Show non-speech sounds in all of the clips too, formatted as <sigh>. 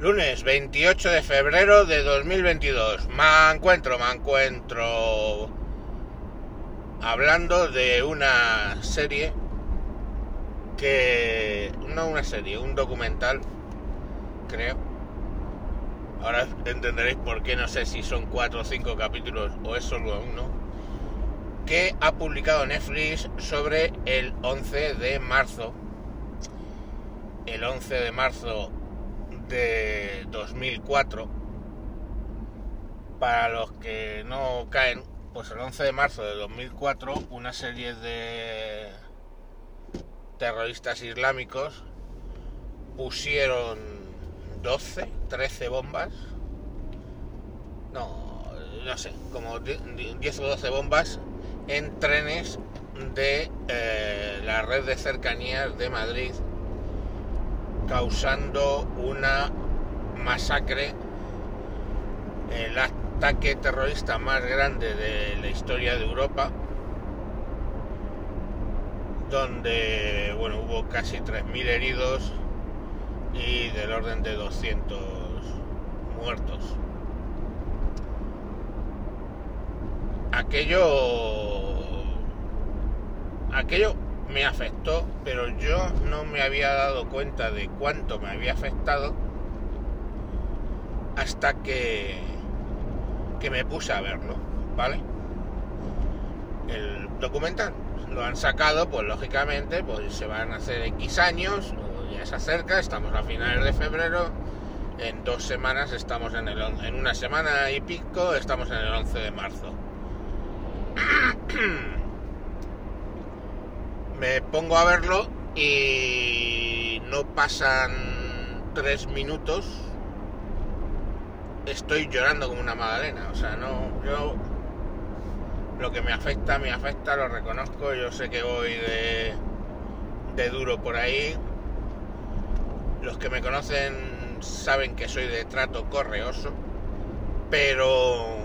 Lunes 28 de febrero de 2022. Me encuentro, me encuentro hablando de una serie que... No una serie, un documental, creo. Ahora entenderéis por qué no sé si son cuatro o cinco capítulos o es solo uno. Que ha publicado Netflix sobre el 11 de marzo. El 11 de marzo de 2004. Para los que no caen, pues el 11 de marzo de 2004 una serie de terroristas islámicos pusieron 12, 13 bombas. No, no sé, como 10 o 12 bombas en trenes de eh, la red de cercanías de Madrid causando una masacre, el ataque terrorista más grande de la historia de Europa, donde bueno, hubo casi 3.000 heridos y del orden de 200 muertos. Aquello aquello me afectó, pero yo no me había dado cuenta de cuánto me había afectado hasta que, que me puse a verlo, ¿vale? El documental lo han sacado, pues lógicamente, pues se van a hacer X años, ya se acerca, estamos a finales de febrero, en dos semanas estamos en el en una semana y pico estamos en el 11 de marzo. <clears throat> me pongo a verlo y no pasan tres minutos. Estoy llorando como una magdalena. O sea, no, yo lo que me afecta, me afecta, lo reconozco. Yo sé que voy de, de duro por ahí. Los que me conocen saben que soy de trato correoso. Pero,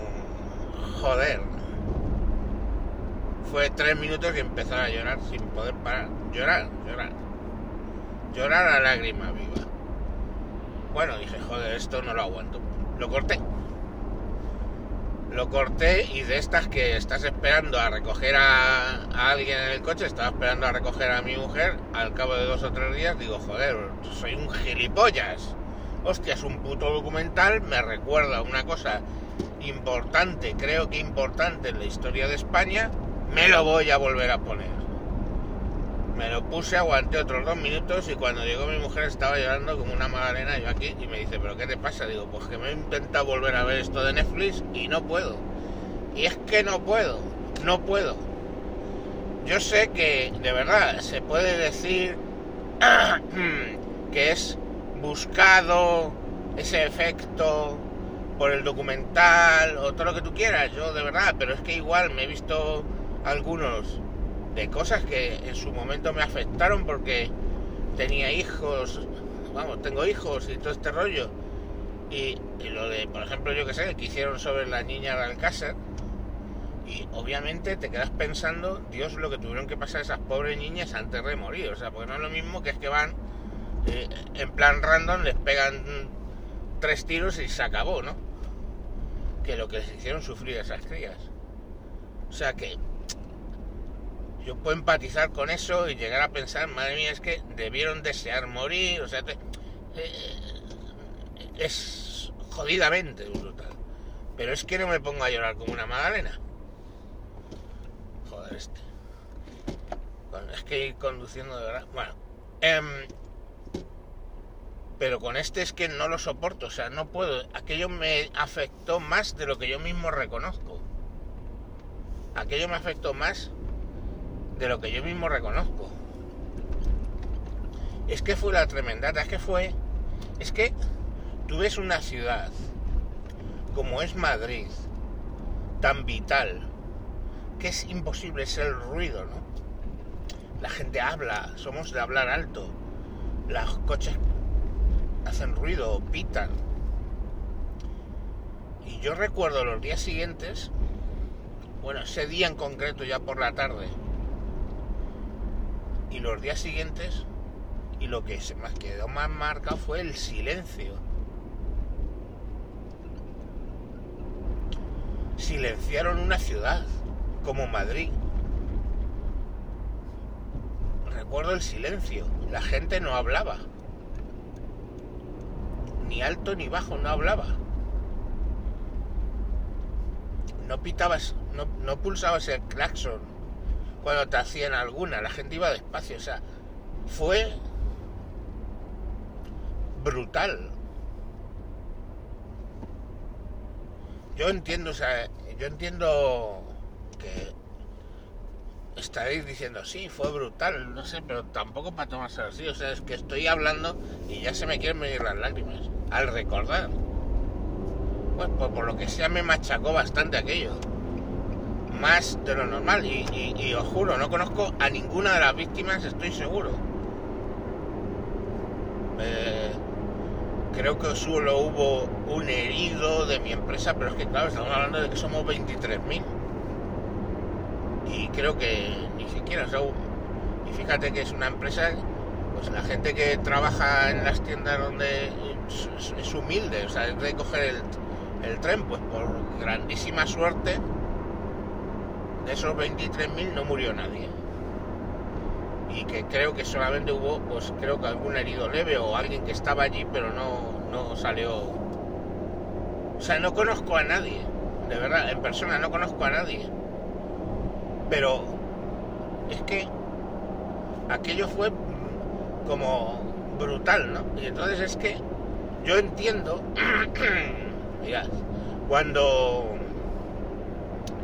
joder, fue tres minutos y empezar a llorar sin poder parar. Llorar, llorar. Llorar a lágrima viva. Bueno, dije, joder, esto no lo aguanto. Lo corté. Lo corté y de estas que estás esperando a recoger a, a, alguien en el coche, estaba esperando a recoger a mi mujer, al cabo de dos o tres días digo, joder, soy un gilipollas. Hostia, es un puto documental, me recuerda una cosa importante, creo que importante en la historia de España, me lo voy a volver a poner. Me lo puse, aguanté otros dos minutos y cuando llegó mi mujer estaba llorando como una magdalena yo aquí y me dice, pero ¿qué te pasa? Digo, pues que me he intentado volver a ver esto de Netflix y no puedo. Y es que no puedo, no puedo. Yo sé que de verdad se puede decir <clears throat> que es buscado ese efecto por el documental o todo lo que tú quieras, yo de verdad, pero es que igual me he visto algunos de cosas que en su momento me afectaron porque tenía hijos, vamos, tengo hijos y todo este rollo. Y, lo de, por ejemplo, yo que sé, que hicieron sobre la niña de Alcácer. Y obviamente te quedas pensando, Dios, lo que tuvieron que pasar esas pobres niñas antes de morir. O sea, porque no es lo mismo que es que van eh, en plan random, les pegan tres tiros y se acabó, ¿no? Que lo que les hicieron sufrir esas crías. O sea que yo puedo empatizar con eso y llegar a pensar, madre mía, es que debieron desear morir, o sea, te, eh, es jodidamente brutal. Pero es que no me pongo a llorar como una magdalena. Joder, este. Es que ir conduciendo de verdad. Bueno, eh, pero con este es que no lo soporto, o sea, no puedo. Aquello me afectó más de lo que yo mismo reconozco. Aquello me afectó más de lo que yo mismo reconozco. Es que fue la tremendata, es que fue... Es que tú ves una ciudad como es Madrid, tan vital, que es imposible ser el ruido, ¿no? La gente habla, somos de hablar alto, los coches hacen ruido, pitan. Y yo recuerdo los días siguientes, bueno, ese día en concreto ya por la tarde, y los días siguientes y lo que se me quedó más marcado fue el silencio. Silenciaron una ciudad como Madrid. Recuerdo el silencio, la gente no hablaba. Ni alto ni bajo, no hablaba. No pitabas, no, no pulsabas el claxon cuando te hacían alguna, la gente iba despacio, o sea, fue brutal. Yo entiendo, o sea, yo entiendo que estaréis diciendo, sí, fue brutal, no sé, pero tampoco para tomarse así. O sea, es que estoy hablando y ya se me quieren venir las lágrimas al recordar. Pues, pues por lo que sea me machacó bastante aquello. Más de lo normal. Y, y- os juro, no conozco a ninguna de las víctimas, estoy seguro. Eh, creo que solo hubo un herido de mi empresa, pero es que claro, estamos hablando de que somos 23.000. Y creo que ni siquiera, o sea, y fíjate que es una empresa, pues la gente que trabaja en las tiendas donde es, humilde, o sea, es de coger el tren, pues por grandísima suerte, de esos 23.000 no murió nadie. Y que creo que solamente hubo, pues creo que algún herido leve o alguien que estaba allí, pero no, no salió. O sea, no conozco a nadie, de verdad, en persona no conozco a nadie. Pero es que aquello fue como brutal, ¿no? Y entonces es que yo entiendo, <clears throat> mirad, cuando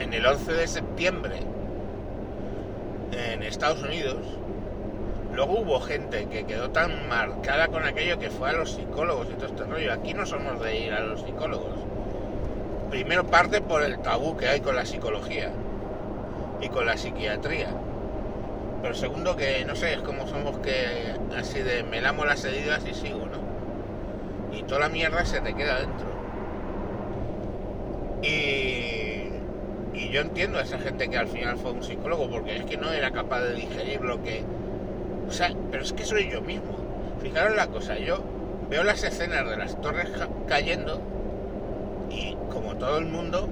en el 11 de septiembre en Estados Unidos, luego hubo gente que quedó tan marcada con aquello que fue a los psicólogos y todo este rollo. Aquí no somos de ir a los psicólogos. Primero parte por el tabú que hay con la psicología y con la psiquiatría. Pero segundo que, no sé, es como somos que así de me lamo las heridas y sigo, ¿no? Y toda la mierda se te queda dentro. Y, y yo entiendo a esa gente que al final fue un psicólogo porque es que no era capaz de digerir lo que... O sea, pero es que soy yo mismo. Fijaros la cosa, yo veo las escenas de las torres ca- cayendo y como todo el mundo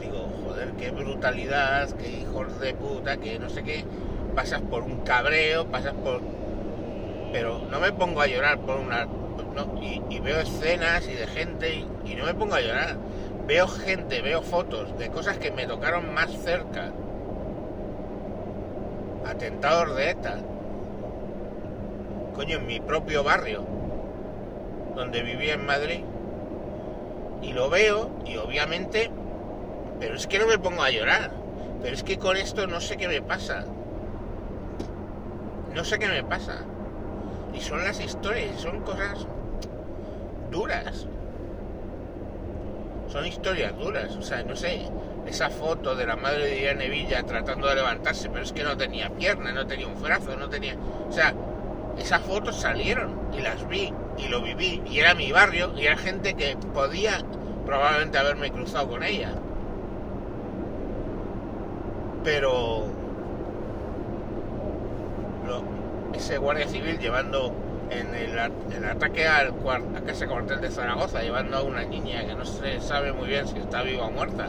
digo, joder, qué brutalidad, qué hijos de puta, que no sé qué, pasas por un cabreo, pasas por... Pero no me pongo a llorar por una... y veo escenas y de gente y, y no me pongo a llorar. Veo gente, veo fotos de cosas que me tocaron más cerca. Atentados de ETA. Coño, en mi propio barrio, donde vivía en Madrid. Y lo veo y obviamente pero es que no me pongo a llorar. Pero es que con esto no sé qué me pasa. No sé qué me pasa. Y son las historias, son cosas duras. Son historias duras. O sea, no sé, esa foto de la madre de Irene Villa tratando de levantarse, pero es que no tenía pierna, no tenía un brazo, no tenía... O sea, esas fotos salieron y las vi y lo viví y era mi barrio y era gente que podía probablemente haberme cruzado con ella pero ese guardia civil llevando en el, ataque al a casa cuartel de Zaragoza llevando a una niña que no se sabe muy bien si está viva o muerta.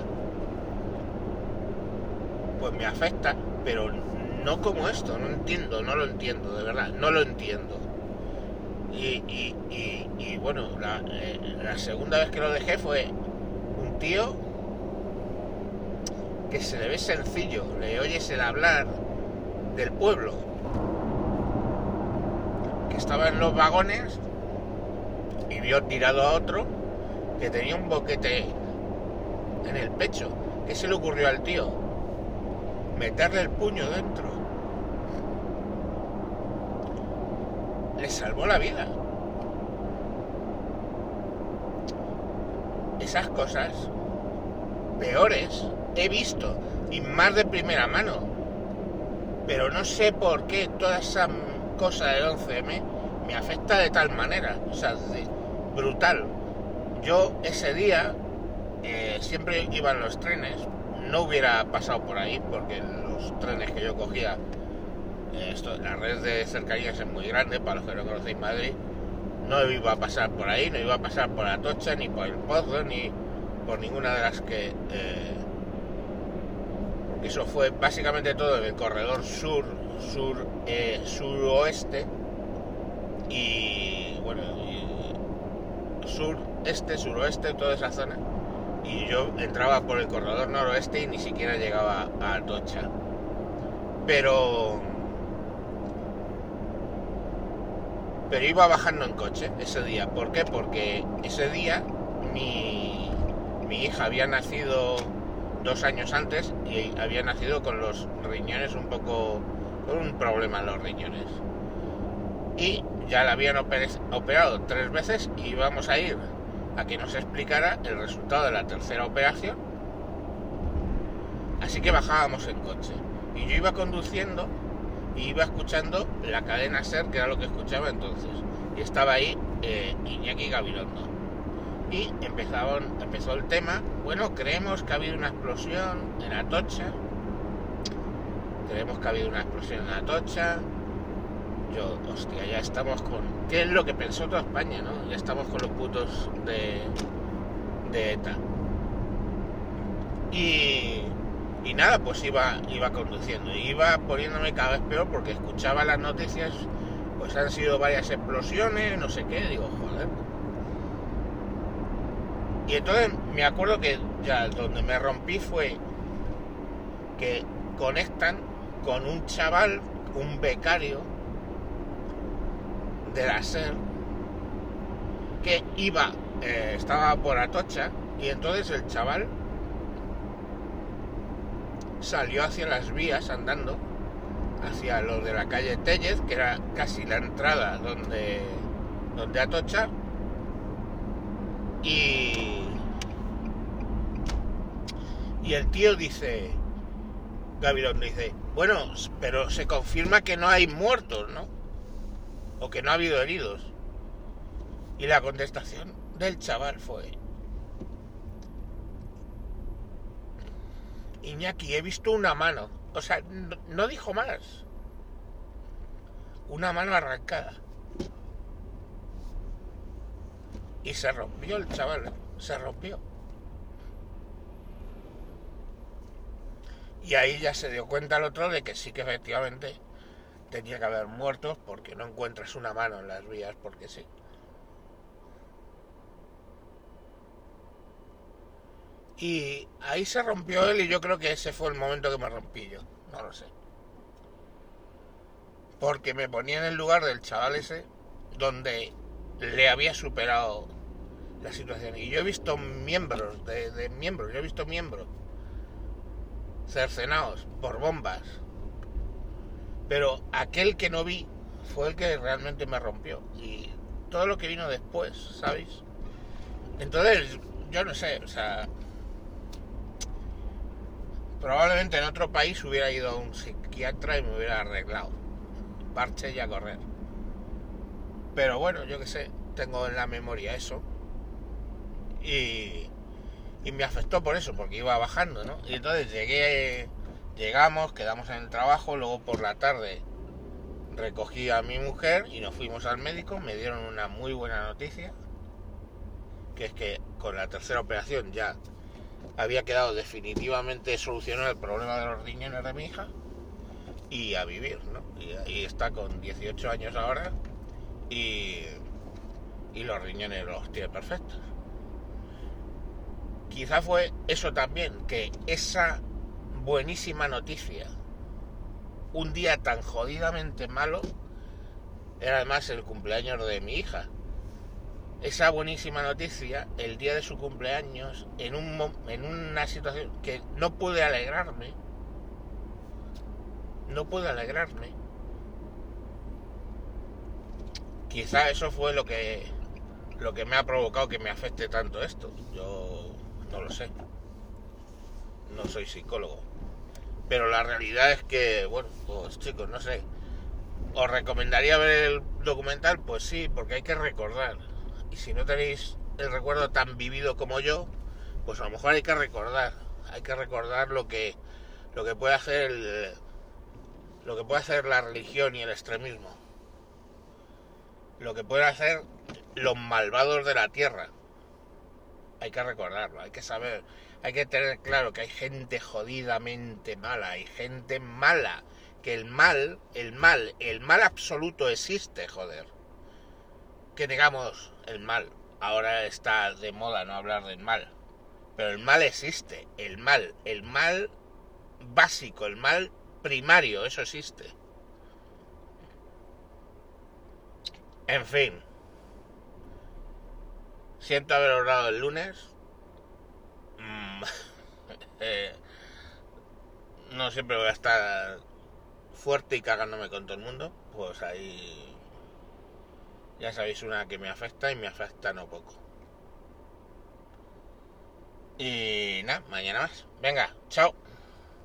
Pues me afecta pero no como esto no entiendo no lo entiendo de verdad no lo entiendo. Y, bueno la, eh, la segunda vez que lo dejé fue un tío que se le ve sencillo, le oyes el hablar del pueblo, estaba en los vagones y vio tirado a otro que tenía un boquete en el pecho. ¿Qué se le ocurrió al tío? Meterle el puño dentro. Le salvó la vida. Esas cosas peores he visto y más de primera mano. Pero no sé por qué toda esa cosa del 11M me afecta de tal manera. O sea, brutal. Yo ese día eh, siempre iba en los trenes. No hubiera pasado por ahí porque los trenes que yo cogía, eh, esto, la red de cercanías es muy grande para los que no conocéis Madrid. No iba a pasar por ahí, no iba a pasar por Atocha, ni por el Pozo, ni, por ninguna de las que... Eh, eso fue básicamente todo en el corredor sur, sur, eh, suroeste y bueno, y sur, este, suroeste, toda esa zona. Y yo entraba por el corredor noroeste y ni siquiera llegaba a Atocha. Pero pero iba bajando en coche ese día. ¿Por qué? Porque ese día mi, mi hija había nacido dos años antes y había nacido con los riñones un poco... un problema en los riñones. Y ya la habían operado tres veces y íbamos a ir a que nos explicara el resultado de la tercera operación. Así que bajábamos en coche. Y yo iba conduciendo y iba escuchando la cadena SER, que era lo que escuchaba entonces. Y estaba ahí eh, Iñaki Gabilondo. Y empezó el tema. Bueno, creemos que ha habido una explosión en Atocha. Creemos que ha habido una explosión en Atocha. Yo, hostia, ya estamos con. ¿Qué es lo que pensó toda España, no? Ya estamos con los putos de. de ETA. Y y nada, pues iba, iba conduciendo. Iba poniéndome cada vez peor porque escuchaba las noticias, pues han sido varias explosiones, no sé qué, digo, joder. Y entonces me acuerdo que ya donde me rompí fue que conectan con un chaval, un becario de la SER, que iba, eh, estaba por Atocha, y entonces el chaval salió hacia las vías andando, hacia lo de la calle Tellez, que era casi la entrada donde, donde Atocha, y, y el tío dice, Gavirón dice, bueno, pero se confirma que no hay muertos, ¿no? O que no ha habido heridos. Y la contestación del chaval fue, Iñaki, he visto una mano. O sea, no, dijo más. Una mano arrancada. Y se rompió el chaval, se rompió. Y ahí ya se dio cuenta el otro de que sí que efectivamente tenía que haber muertos porque no encuentras una mano en las vías porque sí. Y ahí se rompió él y yo creo que ese fue el momento que me rompí yo. No lo sé. Porque me ponía en el lugar del chaval ese donde le había superado la situación. Y yo he visto miembros, de, miembros, yo he visto miembros cercenados por bombas. Pero aquel que no vi fue el que realmente me rompió. Y todo lo que vino después, ¿sabéis? Entonces, yo no sé, o sea, Probablemente en otro país hubiera ido a un psiquiatra y me hubiera arreglado. Parche y a correr. Pero bueno, yo que sé, tengo en la memoria eso. Y, y me afectó por eso, porque iba bajando, ¿no? Y entonces llegué, llegamos, quedamos en el trabajo, luego por la tarde recogí a mi mujer y nos fuimos al médico, me dieron una muy buena noticia, que es que con la tercera operación ya había quedado definitivamente solucionado el problema de los riñones de mi hija y a vivir, ¿no? Y ahí está con 18 años ahora y, y los riñones los tiene perfectos. Quizá fue eso también, que esa buenísima noticia, un día tan jodidamente malo, era además el cumpleaños de mi hija esa buenísima noticia el día de su cumpleaños en, un, en una situación que no pude alegrarme. No pude alegrarme. Quizá eso fue lo que lo que me ha provocado que me afecte tanto esto. Yo no lo sé. No soy psicólogo. Pero la realidad es que, bueno, pues chicos, no sé. ¿Os recomendaría ver el documental? Pues sí, porque hay que recordar y si no tenéis el recuerdo tan vivido como yo, pues a lo mejor hay que recordar, hay que recordar lo que lo que puede hacer lo que puede hacer la religión y el extremismo. Lo que pueden hacer los malvados de la tierra. Hay que recordarlo, hay que saber, hay que tener claro que hay gente jodidamente mala, hay gente mala, que el mal, el mal, el mal absoluto existe, joder. Que digamos el mal, ahora está de moda no hablar del mal, pero el mal existe, el mal, el mal básico, el mal primario, eso existe. En fin. Siento haber hablado el lunes. Mm, <laughs> eh, no siempre voy a estar fuerte y cagándome con todo el mundo. Pues ahí ya sabéis una que me afecta y me afecta no poco. Y nada, mañana más. Venga, chao.